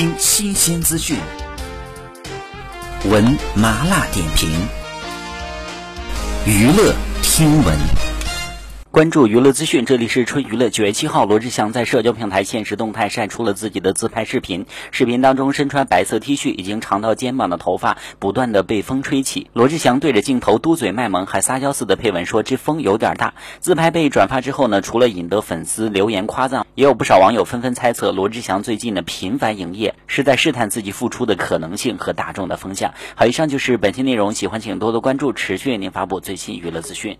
听新鲜资讯，闻麻辣点评，娱乐听闻。关注娱乐资讯，这里是春娱乐。九月七号，罗志祥在社交平台现实动态晒出了自己的自拍视频。视频当中，身穿白色 T 恤、已经长到肩膀的头发不断的被风吹起。罗志祥对着镜头嘟嘴卖萌，还撒娇似的配文说：“这风有点大。”自拍被转发之后呢，除了引得粉丝留言夸赞，也有不少网友纷纷猜测罗志祥最近的频繁营业是在试探自己复出的可能性和大众的风向。好，以上就是本期内容，喜欢请多多关注，持续为您发布最新娱乐资讯。